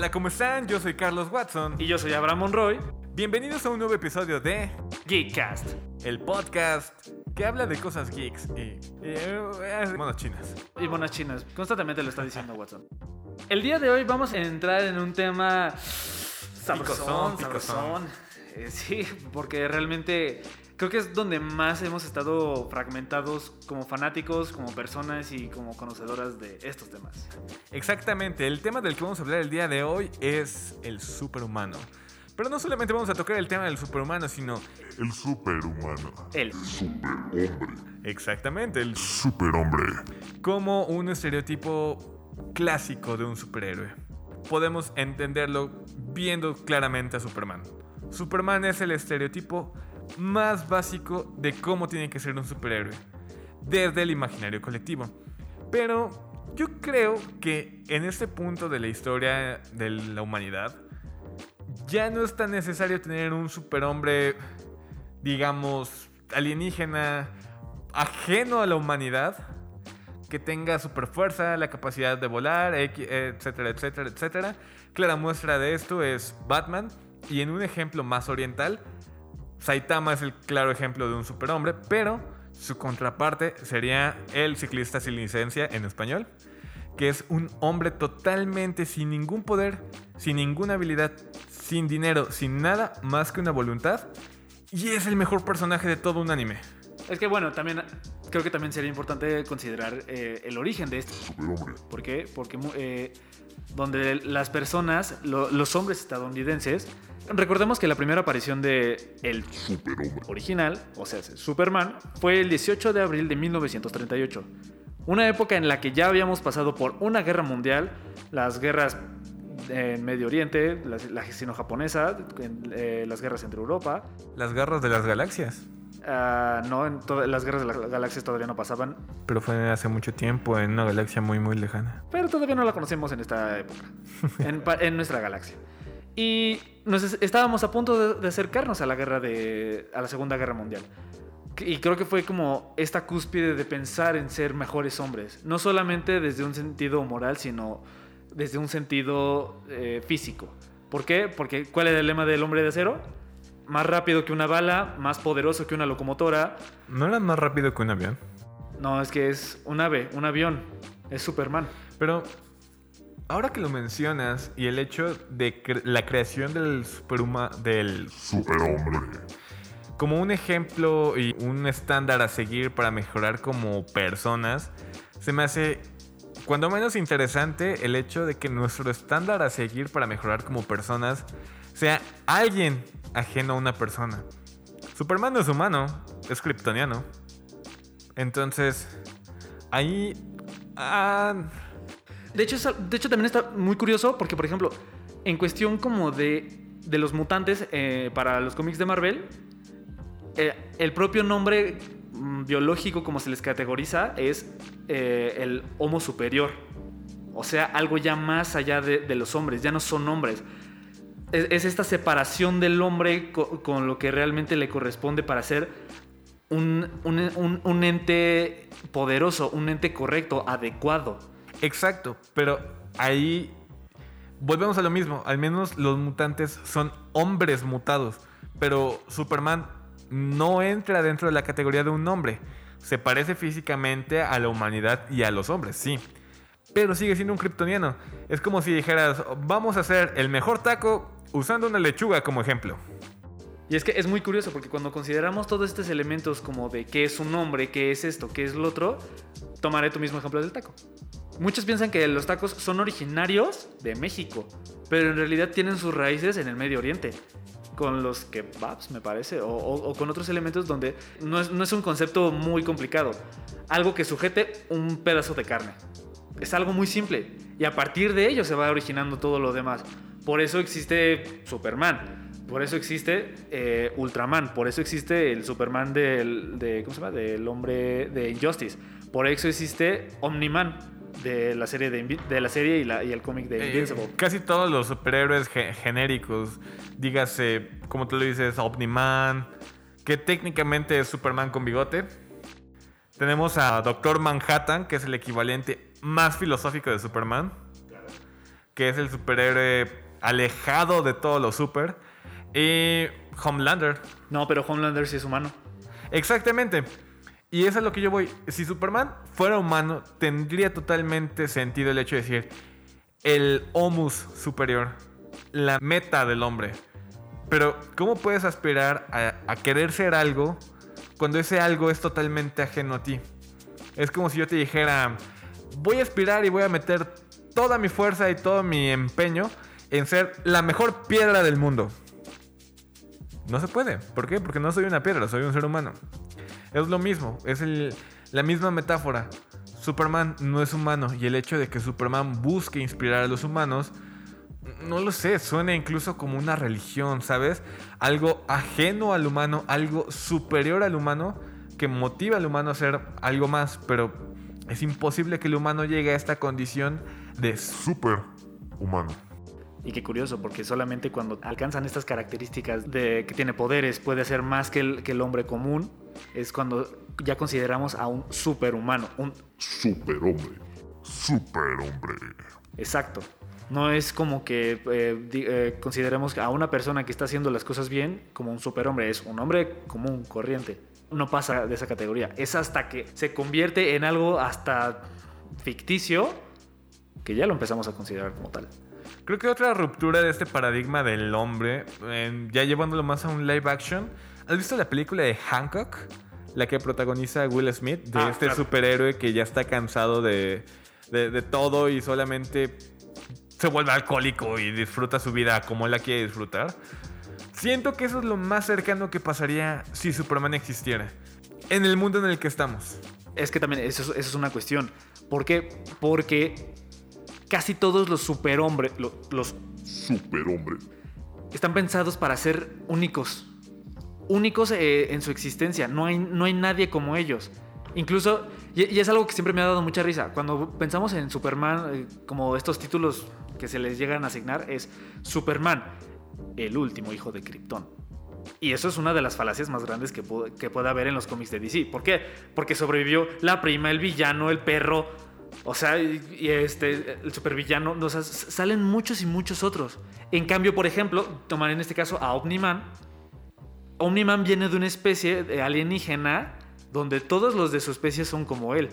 Hola, ¿cómo están? Yo soy Carlos Watson. Y yo soy Abraham Monroy. Bienvenidos a un nuevo episodio de Geekcast, el podcast que habla de cosas geeks y, y eh, monos chinas. Y monas chinas. Constantemente lo está diciendo Watson. El día de hoy vamos a entrar en un tema sabrosón, Picosón. Eh, sí, porque realmente creo que es donde más hemos estado fragmentados como fanáticos, como personas y como conocedoras de estos temas. Exactamente, el tema del que vamos a hablar el día de hoy es el superhumano. Pero no solamente vamos a tocar el tema del superhumano, sino El superhumano. El Superhombre. exactamente el Superhombre. como un estereotipo clásico de un superhéroe. Podemos entenderlo viendo claramente a Superman. Superman es el estereotipo más básico de cómo tiene que ser un superhéroe, desde el imaginario colectivo. Pero yo creo que en este punto de la historia de la humanidad, ya no es tan necesario tener un superhombre, digamos, alienígena, ajeno a la humanidad, que tenga super fuerza, la capacidad de volar, etcétera, etcétera, etcétera. Clara muestra de esto es Batman, y en un ejemplo más oriental, Saitama es el claro ejemplo de un superhombre, pero su contraparte sería el ciclista sin licencia en español, que es un hombre totalmente sin ningún poder, sin ninguna habilidad, sin dinero, sin nada más que una voluntad, y es el mejor personaje de todo un anime. Es que bueno, también creo que también sería importante considerar eh, el origen de este. Superhombre. ¿Por qué? Porque eh, donde las personas, lo- los hombres estadounidenses, recordemos que la primera aparición de el Superhombre. original, o sea, Superman, fue el 18 de abril de 1938. Una época en la que ya habíamos pasado por una guerra mundial, las guerras en Medio Oriente, la, la sino-japonesa, eh, las guerras entre Europa. Las garras de las galaxias. Ah, no, en todas las guerras de las galaxias todavía no pasaban, Pero fue hace mucho tiempo, en una galaxia muy, muy lejana. pero todavía no la conocemos en esta época, en, en nuestra galaxia. Y nos es- estábamos a punto de, de acercarnos a la guerra de, a la Segunda Guerra Mundial. Y creo que fue como esta cúspide de pensar en ser mejores hombres, no solamente desde un sentido moral, sino desde un sentido eh, físico. ¿Por qué? Porque ¿cuál era el lema del hombre de acero? Más rápido que una bala, más poderoso que una locomotora. ¿No era más rápido que un avión? No, es que es un ave, un avión, es Superman. Pero ahora que lo mencionas y el hecho de cre- la creación del superhuma del Superhombre. como un ejemplo y un estándar a seguir para mejorar como personas, se me hace cuando menos interesante el hecho de que nuestro estándar a seguir para mejorar como personas sea alguien ajeno a una persona. Superman no es humano, es kryptoniano. Entonces, ahí ah, De hecho, de hecho, también está muy curioso porque, por ejemplo, en cuestión como de, de los mutantes eh, para los cómics de Marvel, eh, el propio nombre mm, biológico como se les categoriza es eh, el Homo superior. O sea, algo ya más allá de, los hombres, ya no son hombres. Es, es esta separación del hombre co- con lo que realmente le corresponde para ser un- un- un ente poderoso, un ente correcto, adecuado. Exacto, pero ahí volvemos a lo mismo. Al menos los mutantes son hombres mutados, pero Superman no entra dentro de la categoría de un hombre. Se parece físicamente a la humanidad y a los hombres, sí. Pero sigue siendo un kryptoniano. Es como si dijeras, vamos a hacer el mejor taco usando una lechuga como ejemplo. Y es que es muy curioso porque cuando consideramos todos estos elementos como de qué es un hombre, qué es esto, qué es lo otro, tomaré tu mismo ejemplo del taco. Muchos piensan que los tacos son originarios de México, pero en realidad tienen sus raíces en el Medio Oriente, con los kebabs, me parece, o, con otros elementos donde no es, un concepto muy complicado. Algo que sujete un pedazo de carne. Es algo muy simple. Y a partir de ello se va originando todo lo demás. Por eso existe Superman. Por eso existe eh, Ultraman. Por eso existe el Superman del, del hombre de Injustice. Por eso existe Omniman de la serie, de, la serie y, la- y el cómic de Eh, Invincible. casi todos los superhéroes ge- genéricos, dígase, como tú lo dices, Omniman, que técnicamente es Superman con bigote. Tenemos a Doctor Manhattan, que es el equivalente más filosófico de Superman. Que que es el superhéroe alejado de todo lo super. Y Homelander. No, pero Homelander sí es humano. Exactamente. Y eso es lo que yo voy. Si Superman fuera humano, tendría totalmente sentido el hecho de decir el homus superior, la meta del hombre. Pero, ¿cómo puedes aspirar a, a querer ser algo cuando ese algo es totalmente ajeno a ti? Es como si yo te dijera, voy a aspirar y voy a meter toda mi fuerza y todo mi empeño en ser la mejor piedra del mundo. No se puede. ¿Por qué? Porque no soy una piedra, soy un ser humano. Es lo mismo, es el- la misma metáfora. Superman no es humano y el hecho de que Superman busque inspirar a los humanos, no lo sé, suena incluso como una religión, ¿sabes? Algo ajeno al humano, algo superior al humano que motiva al humano a ser algo más, pero es imposible que el humano llegue a esta condición de Super humano. Y qué curioso, porque solamente cuando alcanzan estas características de que tiene poderes, puede ser más que el, que el hombre común, es cuando ya consideramos a un superhumano, un Superhombre. Superhombre. exacto. No es como que eh, eh, consideremos a una persona que está haciendo las cosas bien como un superhombre, es un hombre común, corriente. No pasa de esa categoría. Es hasta que se convierte en algo hasta ficticio que ya lo empezamos a considerar como tal. Creo que otra ruptura de este paradigma del hombre, eh, ya llevándolo más a un live action. ¿Has visto la película de Hancock? La que protagoniza Will Smith, de Ah, este claro. superhéroe que ya está cansado de, de- de todo y solamente se vuelve alcohólico y disfruta su vida como él la quiere disfrutar. Siento que eso es lo más cercano que pasaría si Superman existiera. En el mundo en el que estamos. Es que también eso, es- eso es una cuestión. ¿Por qué? Porque casi todos los superhombres, lo- los Superhombre. están pensados para ser únicos. Únicos eh, en su existencia. No hay, no hay nadie como ellos. Incluso, y, y es algo que siempre me ha dado mucha risa. Cuando pensamos en Superman, eh, como estos títulos que se les llegan a asignar, es Superman, el último hijo de Krypton. Y eso es una de las falacias más grandes que, que puede haber en los cómics de DC. ¿Por qué? Porque sobrevivió la prima, el villano, el perro. O sea, y, este, el supervillano. O salen muchos y muchos otros. En cambio, por ejemplo, tomar en este caso a Omni-Man. Omni-Man viene de una especie de alienígena donde todos los de su especie son como él.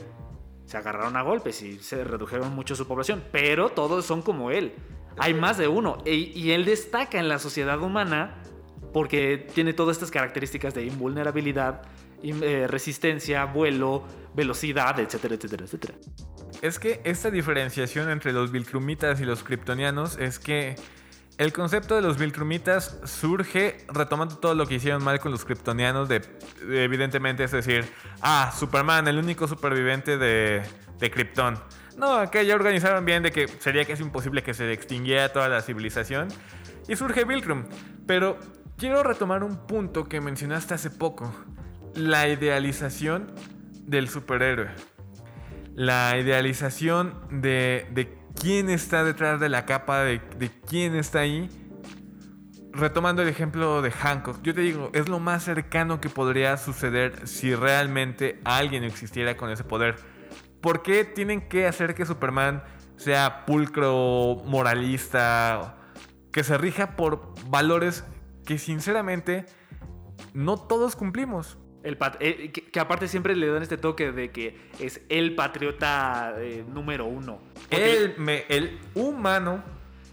Se agarraron a golpes y se redujeron mucho su población, pero todos son como él. Hay más de uno. E- Y él destaca en la sociedad humana porque tiene todas estas características de invulnerabilidad, in- eh, resistencia, vuelo, velocidad, etcétera, etcétera, etcétera. Es que esta diferenciación entre los Viltrumitas y los Kryptonianos es que el concepto de los Viltrumitas surge retomando todo lo que hicieron mal con los Kryptonianos. De, de- evidentemente, es decir, ah, Superman, el único superviviente de, de Krypton. No, acá ya organizaron bien de que sería casi imposible que se extinguiera toda la civilización. Y surge Viltrum. Pero quiero retomar un punto que mencionaste hace poco: la idealización del superhéroe la idealización de, de quién está detrás de la capa, de, de quién está ahí. Retomando el ejemplo de Hancock, yo te digo, es lo más cercano que podría suceder si realmente alguien existiera con ese poder. ¿Por qué tienen que hacer que Superman sea pulcro, moralista, que se rija por valores que sinceramente no todos cumplimos? El eh, que, que aparte siempre le dan este toque de que es el patriota eh, número uno. El, me- el humano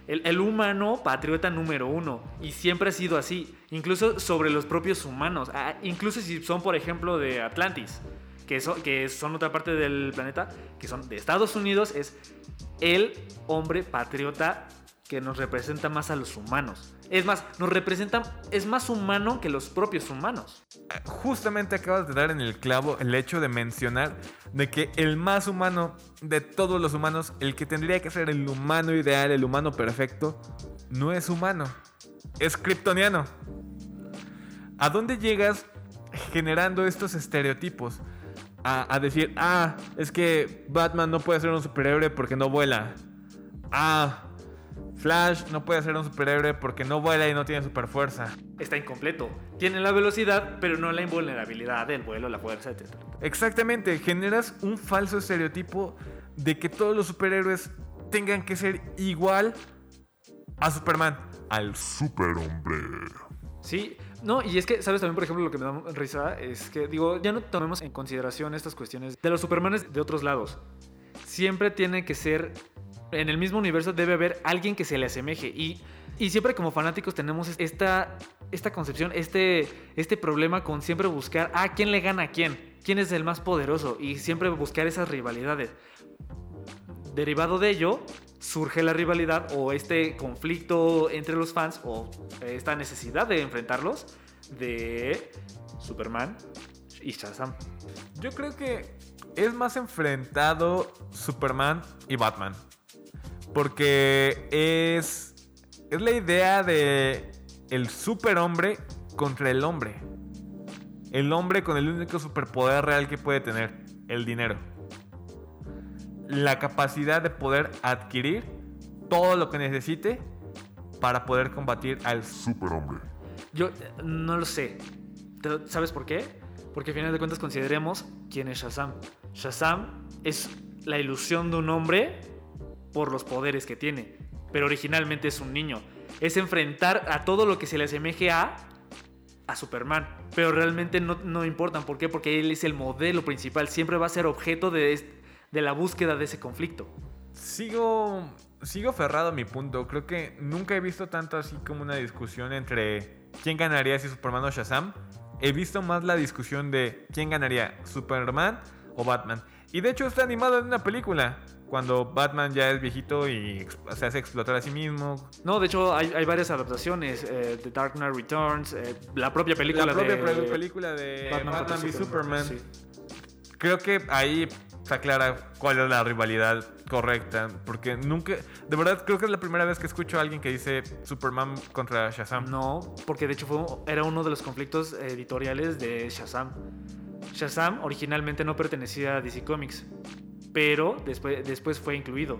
El, el humano patriota número uno. Y siempre ha sido así. Incluso sobre los propios humanos. Ah, incluso si son, por ejemplo, de Atlantis. Que, so- que son otra parte del planeta. Que son de Estados Unidos. Es el hombre patriota que nos representa más a los humanos. Es más, nos representa... Es más humano que los propios humanos. Justamente acabas de dar en el clavo el hecho de mencionar de que el más humano de todos los humanos, el que tendría que ser el humano ideal, el humano perfecto, no es humano, es kryptoniano. ¿A dónde llegas generando estos estereotipos? A, a decir, ah, es que Batman no puede ser un superhéroe porque no vuela. Ah, Flash no puede ser un superhéroe porque no vuela y no tiene super fuerza. Está incompleto. Tiene la velocidad, pero no la invulnerabilidad del vuelo, la fuerza, etc. Exactamente, generas un falso estereotipo de que todos los superhéroes tengan que ser igual a Superman, al Superhombre. Sí, no, y es que, ¿sabes también, por ejemplo, lo que me da risa? Es que, digo, ya no tomemos en consideración estas cuestiones de los Supermanes de otros lados. Siempre tiene que ser, en el mismo universo debe haber alguien que se le asemeje. Y, y siempre como fanáticos tenemos esta, esta concepción, este, este problema con siempre buscar, a quién le gana a quién, quién es el más poderoso, y siempre buscar esas rivalidades. Derivado de ello, surge la rivalidad o este conflicto entre los fans o esta necesidad de enfrentarlos de Superman y Shazam. Yo creo que es más enfrentado Superman y Batman. Porque es. Es la idea de. El superhombre contra el hombre. El hombre con el único superpoder real que puede tener: el dinero. La capacidad de poder adquirir todo lo que necesite para poder combatir al Superhombre. Yo eh, no lo sé. ¿Te- ¿Sabes por qué? Porque al final de cuentas consideremos quién es Shazam. Shazam es la ilusión de un hombre por los poderes que tiene, pero originalmente es un niño. Es enfrentar a todo lo que se le asemeje a a Superman, pero realmente no, no importan. ¿Por qué? Porque él es el modelo principal, siempre va a ser objeto de, de la búsqueda de ese conflicto. Sigo. Sigo aferrado a mi punto. Creo que nunca he visto tanto así como una discusión entre quién ganaría si Superman o Shazam. He visto más la discusión de quién ganaría, Superman o Batman. Y de hecho está animado en una película. Cuando Batman ya es viejito y se hace explotar a sí mismo. No, de hecho hay, hay varias adaptaciones. eh, The Dark Knight Returns, eh, la propia película la propia de pre- película de Batman, contra v Superman. Sí. Creo que ahí se aclara cuál es la rivalidad correcta. Porque nunca. De verdad, creo que es la primera vez que escucho a alguien que dice Superman contra Shazam. No, porque de hecho fue, era uno de los conflictos editoriales de Shazam. Shazam originalmente no pertenecía a DC Comics, pero después, después fue incluido.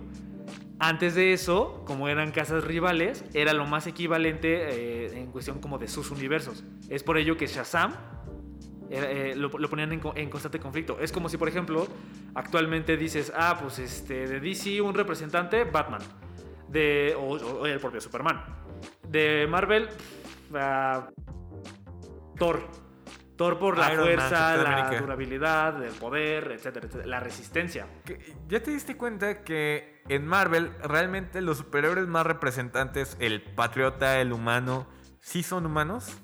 Antes de eso, como eran casas rivales, era lo más equivalente eh, en cuestión como de sus universos. Es por ello que Shazam eh, lo, ponían en, co- en constante conflicto. Es como si, por ejemplo, actualmente dices, ah, pues este, de DC un representante, Batman. De, o, el propio Superman. De Marvel, ah, Thor. Thor por la Iron fuerza, la América. durabilidad, el poder, etcétera, etcétera. La resistencia. ¿Ya te diste cuenta que en Marvel realmente los superhéroes más representantes, el patriota, el humano, sí son humanos?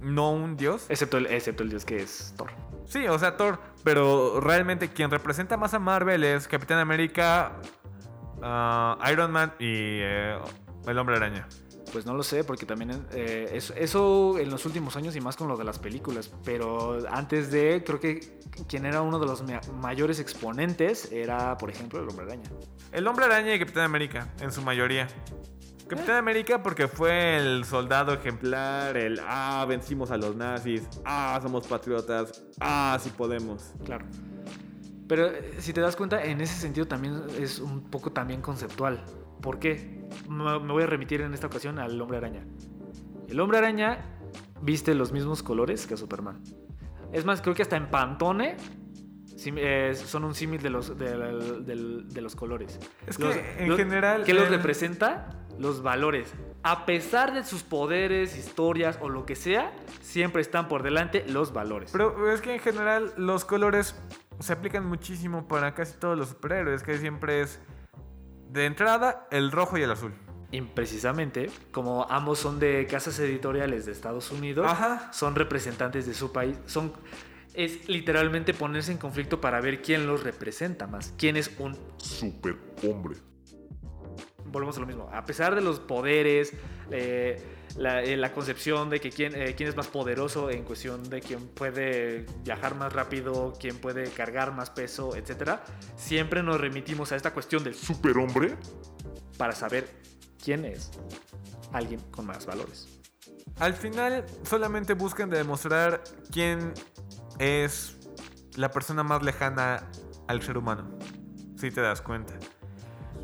No un dios. Excepto el, excepto el dios que es Thor. Sí, o sea, Thor. Pero realmente quien representa más a Marvel es Capitán América, ah, Iron Man y eh, el Hombre Araña. Pues no lo sé, porque también eh, eso, eso en los últimos años y más con lo de las películas. Pero antes de, creo que quien era uno de los ma- mayores exponentes era, por ejemplo, el Hombre Araña. El Hombre Araña y Capitán América, en su mayoría. Capitán América porque fue el soldado ejemplar, el ah, vencimos a los nazis, ah, somos patriotas, ah, sí podemos. Claro. Pero eh, si te das cuenta, en ese sentido también es un poco también conceptual. ¿Por qué? Me voy a remitir en esta ocasión al Hombre Araña. El Hombre Araña viste los mismos colores que Superman. Es más, creo que hasta en Pantone eh, son un símil de los, de, del- de los colores. Es que, Los- en los- general, ¿Qué los representa? Los valores. A pesar de sus poderes, historias o lo que sea, siempre están por delante los valores. Pero es que en general los colores se aplican muchísimo para casi todos los superhéroes, que siempre es de entrada el rojo y el azul. Y precisamente, como ambos son de casas editoriales de Estados Unidos, Ajá. son representantes de su país, son es literalmente ponerse en conflicto para ver quién los representa más, quién es un Superhombre. Volvemos a lo mismo, a pesar de los poderes, eh, la, eh, la concepción de que quién, eh, quién es más poderoso en cuestión de quién puede viajar más rápido, quién puede cargar más peso, etcétera, siempre nos remitimos a esta cuestión del Superhombre. para saber quién es alguien con más valores. Al final solamente buscan demostrar quién es la persona más lejana al ser humano. Si te das cuenta.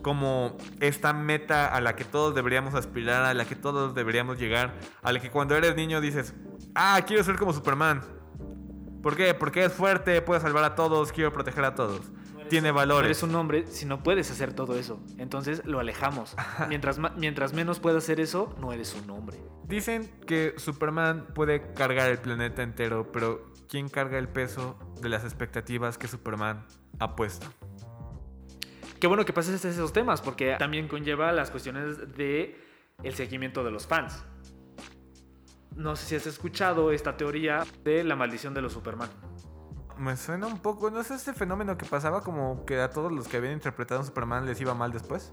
Como esta meta a la que todos deberíamos aspirar, a la que todos deberíamos llegar, a la que cuando eres niño dices, ah, quiero ser como Superman. ¿Por qué? Porque es fuerte, puede salvar a todos, quiero proteger a todos. tiene valores. eres un hombre si no puedes hacer todo eso. Entonces lo alejamos. Mientras, mientras menos puedas hacer eso, no eres un hombre. Dicen que Superman puede cargar el planeta entero, pero ¿quién carga el peso de las expectativas que Superman ha puesto? Qué bueno que pases esos temas, porque también conlleva las cuestiones de el seguimiento de los fans. No sé si has escuchado esta teoría de la maldición de los Superman. Me suena un poco, ¿no es este fenómeno que pasaba como que a todos los que habían interpretado a Superman les iba mal después?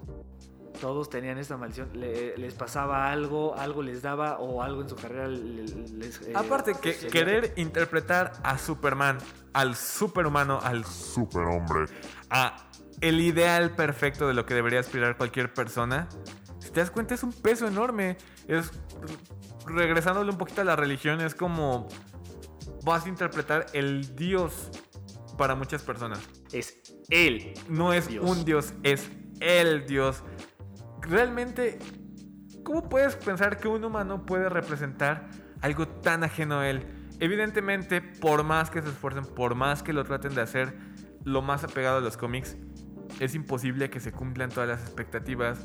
Todos tenían esta maldición. le- les pasaba algo, algo les daba o algo en su carrera le- les... eh, Aparte que querer interpretar a Superman, al superhumano, al Superhombre. a el ideal perfecto de lo que debería aspirar cualquier persona, si te das cuenta es un peso enorme. Es regresándole un poquito a la religión, es como vas a interpretar el Dios para muchas personas. Es él. No es Dios. un Dios, es el Dios. Realmente, ¿cómo puedes pensar que un humano puede representar algo tan ajeno a él? Evidentemente, por más que se esfuercen, por más que lo traten de hacer lo más apegado a los cómics, es imposible que se cumplan todas las expectativas,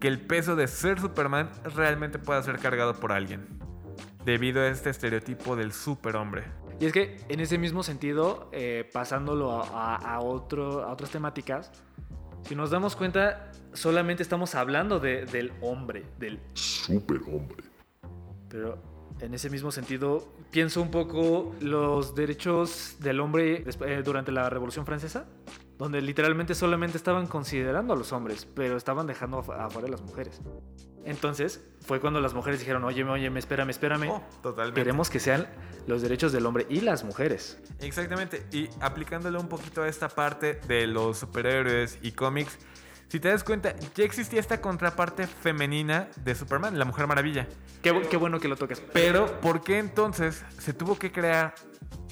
que el peso de ser Superman realmente pueda ser cargado por alguien, debido a este estereotipo del superhombre. Y es que en ese mismo sentido, eh, pasándolo a, a- a otro, a otras temáticas, si nos damos cuenta, solamente estamos hablando de- del hombre, del Superhombre. Pero en ese mismo sentido, pienso un poco los derechos del hombre eh, durante la Revolución Francesa, donde literalmente solamente estaban considerando a los hombres, pero estaban dejando af- afuera a las mujeres. Entonces, fue cuando las mujeres dijeron, oye, oye, espérame, espérame. Oh, totalmente. Queremos que sean los derechos del hombre y las mujeres. Exactamente, y aplicándolo un poquito a esta parte de los superhéroes y cómics, si te das cuenta, ya existía esta contraparte femenina de Superman, la Mujer Maravilla. Qué, bu- qué bueno que lo tocas. Pero, ¿por qué entonces se tuvo que crear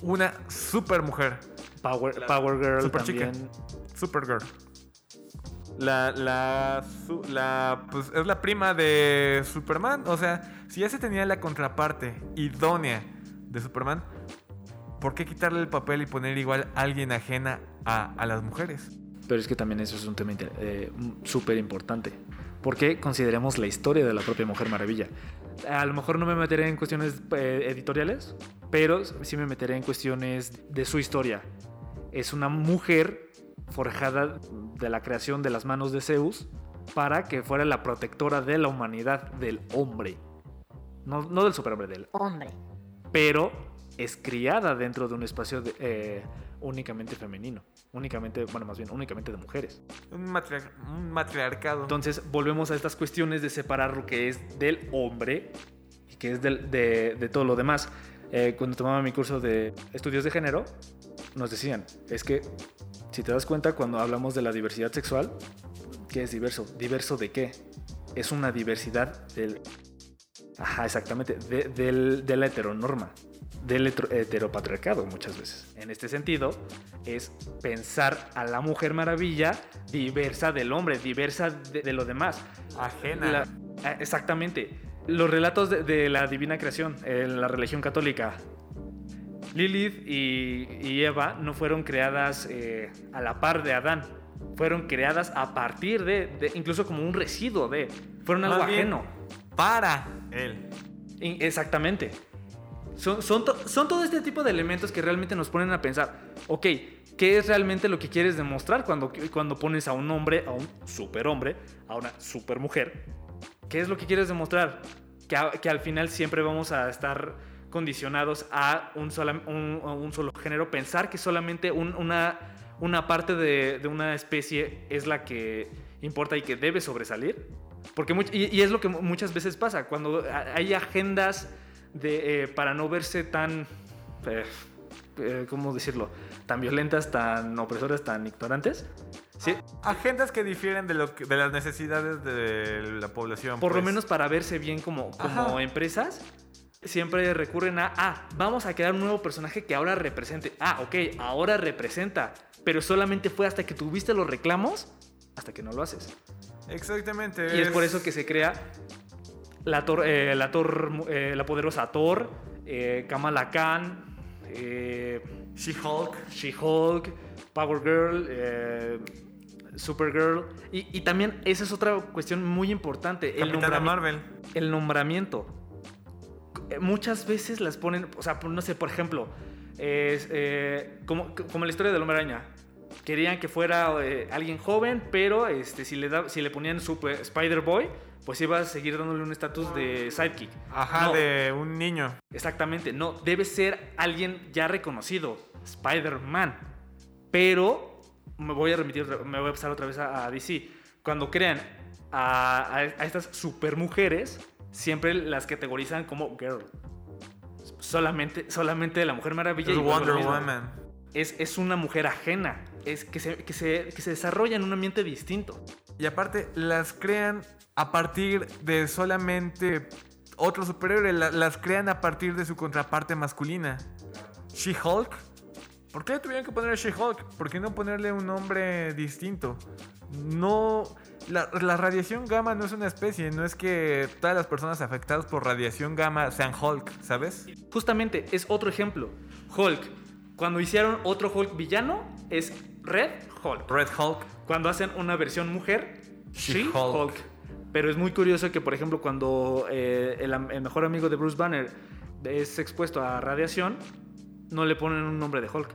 una supermujer? Power, Power Girl Super chica. también. Supergirl. La, la, su- la, pues es la prima de Superman. O sea, si ya se tenía la contraparte idónea de Superman, ¿por qué quitarle el papel y poner igual a alguien ajena a, a las mujeres? Pero es que también eso es un tema eh, súper importante. Porque consideremos la historia de la propia Mujer Maravilla. A lo mejor no me meteré en cuestiones eh, editoriales, pero sí me meteré en cuestiones de su historia. Es una mujer forjada de la creación de las manos de Zeus para que fuera la protectora de la humanidad, del hombre. No, no del superhombre, del hombre. pero es criada dentro de un espacio de- eh, únicamente femenino. Únicamente, bueno, más bien, únicamente de mujeres. Un, matriar- un matriarcado. Entonces, volvemos a estas cuestiones de separar lo que es del hombre y que es del- de, de todo lo demás. Eh, cuando tomaba mi curso de estudios de género, nos decían, es que, si te das cuenta, cuando hablamos de la diversidad sexual, ¿qué es diverso? ¿Diverso de qué? Es una diversidad del... Ajá, exactamente, de, del- de la heteronorma, del hetero- heteropatriarcado muchas veces. En este sentido, es pensar a la mujer maravilla diversa del hombre, diversa de, de lo demás. ajena. La- ah, exactamente. Los relatos de, de la divina creación en la religión católica. Lilith y, y Eva no fueron creadas eh, a la par de Adán. Fueron creadas a partir de, de- incluso como un residuo de. Fueron algo Más ajeno. Para él. Exactamente. Son, son, to- son todo este tipo de elementos que realmente nos ponen a pensar, ok, ¿qué es realmente lo que quieres demostrar cuando, cuando pones a un hombre, a un superhombre, a una supermujer? ¿Qué es lo que quieres demostrar? Que, al final siempre vamos a estar condicionados a un, solo género, pensar que solamente un- una, parte de, una especie es la que importa y que debe sobresalir. Porque y, es lo que mu- muchas veces pasa, cuando hay agendas eh, para no verse tan, eh, eh, ¿cómo decirlo? Tan violentas, tan opresoras, tan ignorantes. ¿sí? Agendas que difieren de, lo que- de las necesidades de la población. Por lo pues. menos para verse bien como, como empresas, siempre recurren a, ah, vamos a crear un nuevo personaje que ahora represente. Ah, ok, ahora representa. Pero solamente fue hasta que tuviste los reclamos, hasta que no lo haces. Exactamente. Y es por eso que se crea la, Thor- eh, la, Thor, eh, la poderosa Thor, eh, Kamala Khan, eh, She-Hulk. She-Hulk, Power Girl, eh, Supergirl. Y, y también esa es otra cuestión muy importante. El, Capitana nombrami- Marvel. el nombramiento. Eh, Muchas veces las ponen, o sea, no sé, por ejemplo, es, eh, como, como la historia del hombre araña. Querían que fuera eh, alguien joven, pero este, si, le da, si le ponían Super Spider Boy, pues iba a seguir dándole un estatus de sidekick. Ajá, No, de un niño. Exactamente, no, debe ser alguien ya reconocido, Spider-Man. Pero me voy a remitir, me voy a pasar otra vez a, a DC. Cuando crean a, a- a estas supermujeres, siempre las categorizan como girl. Solamente, solamente la Mujer Maravilla Es Wonder. Woman. Es, es una mujer ajena, es que se, que, se, que se desarrolla en un ambiente distinto. Y aparte, las crean a partir de solamente otro superhéroe. la- las crean a partir de su contraparte masculina. She-Hulk. ¿Por qué le tuvieron que poner She-Hulk? ¿Por qué no ponerle un nombre distinto? No. La, la radiación gamma no es una especie. No es que todas las personas afectadas por radiación gamma sean Hulk, ¿sabes? Justamente, es otro ejemplo. Hulk. Cuando hicieron otro Hulk villano, es Red Hulk. Red Hulk. Cuando hacen una versión mujer, She-Hulk. Pero es muy curioso que, por ejemplo, cuando eh, el, el mejor amigo de Bruce Banner es expuesto a radiación, no le ponen un nombre de Hulk.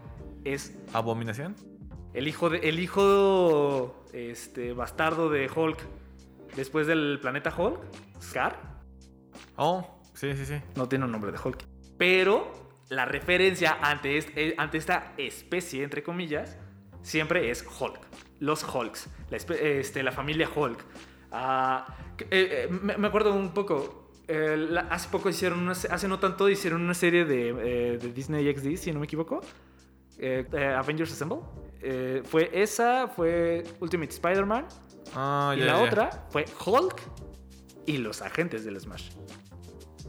Es Abominación. el hijo, de, el hijo este, bastardo de Hulk después del planeta Hulk, Scar, Oh, sí, sí, sí. no tiene un nombre de Hulk. Pero la referencia ante, este- ante esta especie, entre comillas, siempre es Hulk. Los Hulks. La, este, la familia Hulk. Ah, eh, eh, me, me acuerdo un poco. eh, la- hace poco hicieron una, hace no tanto hicieron una serie de, eh, de Disney XD, si no me equivoco. eh, eh, Avengers Assemble. Eh, fue esa, fue Ultimate Spider-Man. Ah, Y la ya. otra fue Hulk y los agentes del Smash.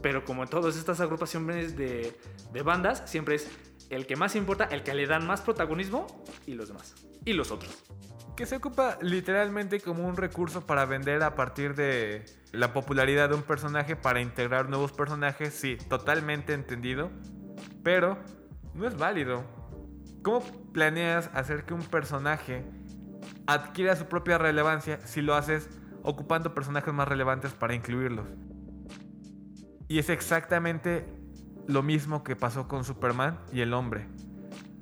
Pero como en todas estas agrupaciones de, de bandas, siempre es el que más importa, el que le dan más protagonismo y los demás. Y los otros. Que se ocupa literalmente como un recurso para vender a partir de la popularidad de un personaje para integrar nuevos personajes, sí, totalmente entendido, pero no es válido. ¿Cómo planeas hacer que un personaje adquiera su propia relevancia si lo haces ocupando personajes más relevantes para incluirlos? Y es exactamente lo mismo que pasó con Superman y el hombre.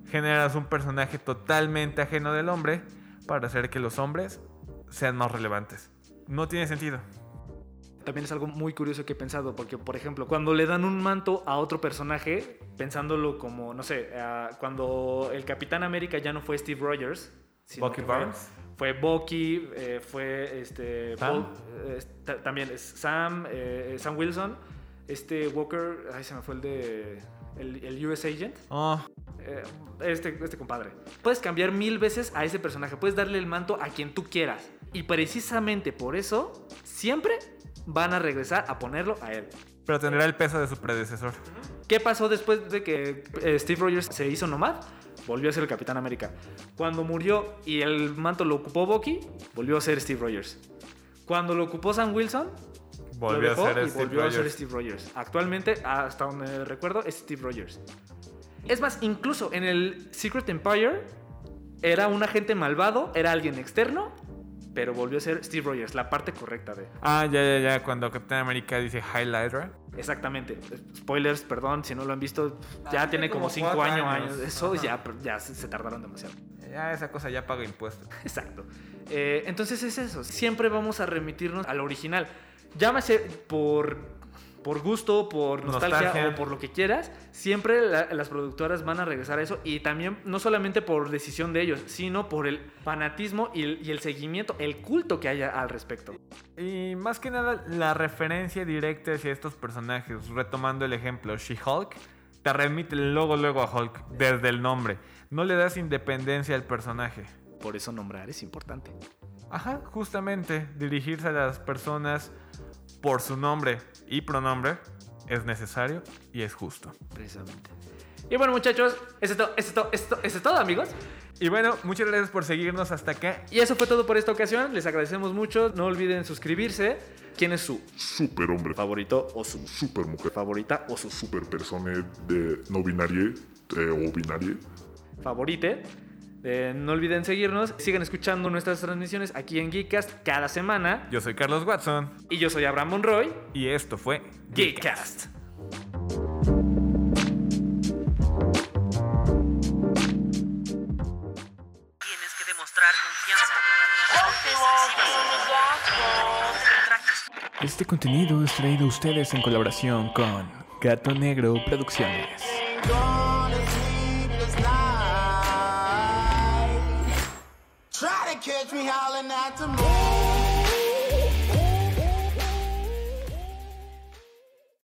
Generas un personaje totalmente ajeno del hombre para hacer que los hombres sean más relevantes. No tiene sentido. También es algo muy curioso que he pensado, porque, por ejemplo, cuando le dan un manto a otro personaje, pensándolo como, no sé, cuando el Capitán América ya no fue Steve Rogers, sino Bucky fue- Barnes. Fue Bucky, eh, fue este, Sam. Paul, eh, ta- también es Sam, eh, Sam Wilson, este Walker, ay, se me fue el de, el, el US Agent. Oh, Eh, este, este compadre. Puedes cambiar mil veces a ese personaje. Puedes darle el manto a quien tú quieras. Y precisamente por eso, siempre van a regresar a ponerlo a él. pero tendrá el peso de su predecesor. ¿Qué pasó después de que eh, Steve Rogers se hizo nomad? Volvió a ser el Capitán América. Cuando murió y el manto lo ocupó Bucky, volvió a ser Steve Rogers. Cuando lo ocupó Sam Wilson, Volvió lo a ser y Steve volvió a ser Rogers. Steve Rogers. Actualmente, hasta donde recuerdo, es Steve Rogers. Es más, incluso en el Secret Empire era un agente malvado, era alguien externo, pero volvió a ser Steve Rogers, la parte correcta de. Ah, ya, ya, ya. Cuando Capitán América dice Highlighter. Exactamente. Spoilers, perdón, si no lo han visto, ya Ah, tiene tiene como como 5 cuatro años, años. Eso Ajá. ya, ya se, se tardaron demasiado. Ya esa cosa ya paga impuestos. Exacto. Eh, entonces es eso. Siempre vamos a remitirnos al original. Llámese por, por gusto, por nostalgia, Nostalgia. o por lo que quieras. Siempre la- las productoras van a regresar a eso. Y también, no solamente por decisión de ellos, sino por el fanatismo y el, y el seguimiento, el culto que haya al respecto. Y más que nada, la referencia directa hacia estos personajes, retomando el ejemplo, She-Hulk, te remite luego, luego a Hulk, desde el nombre. No le das independencia al personaje. Por eso nombrar es importante. Ajá, justamente, dirigirse a las personas por su nombre y pronombre es necesario y es justo. Precisamente. Y bueno, muchachos, eso es todo, eso es todo, eso es todo, amigos. Y bueno, muchas gracias por seguirnos hasta acá. Y eso fue todo por esta ocasión. Les agradecemos mucho. No olviden suscribirse. ¿Quién es su Superhombre. favorito o su Supermujer. favorita o su Super persona de no binarie eh, o binarie. favorite? Eh, no olviden seguirnos, sigan escuchando nuestras transmisiones aquí en Geekcast cada semana. Yo soy Carlos Watson Y yo soy Abraham Monroy. y esto fue Geekcast. Tienes que demostrar confianza. Este contenido es traído a ustedes en colaboración con Gato Negro Producciones. got to move.